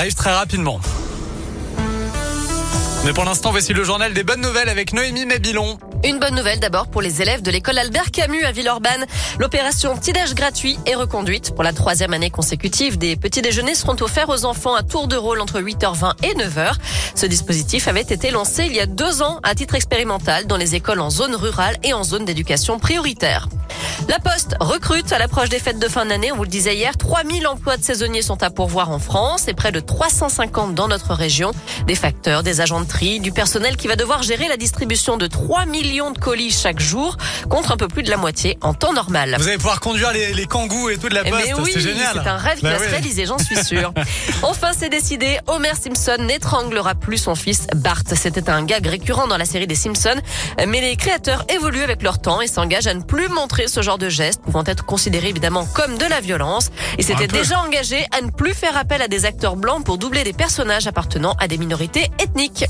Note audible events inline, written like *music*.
arrive très rapidement. Mais pour l'instant, voici le journal des bonnes nouvelles avec Noémie Mébilon. Une bonne nouvelle d'abord pour les élèves de l'école Albert Camus à Villeurbanne. L'opération petit-déj gratuit est reconduite pour la troisième année consécutive. Des petits déjeuners seront offerts aux enfants à tour de rôle entre 8h20 et 9h. Ce dispositif avait été lancé il y a deux ans à titre expérimental dans les écoles en zone rurale et en zone d'éducation prioritaire. La Poste recrute à l'approche des fêtes de fin d'année. On vous le disait hier, 3000 emplois de saisonniers sont à pourvoir en France et près de 350 dans notre région. Des facteurs, des agents de tri, du personnel qui va devoir gérer la distribution de 3 millions de colis chaque jour contre un peu plus de la moitié en temps normal. Vous allez pouvoir conduire les, les kangous et tout de la Poste. Mais oui, c'est génial. c'est un rêve qui Bah va se réaliser, j'en suis sûre. *laughs* enfin, c'est décidé, Homer Simpson n'étranglera plus son fils Bart. C'était un gag récurrent dans la série des Simpsons, mais les créateurs évoluent avec leur temps et s'engagent à ne plus montrer ce genre de gestes, pouvant être considérés évidemment comme de la violence. S'étaient peu. déjà engagés à ne plus faire appel à des acteurs blancs pour doubler des personnages appartenant à des minorités ethniques.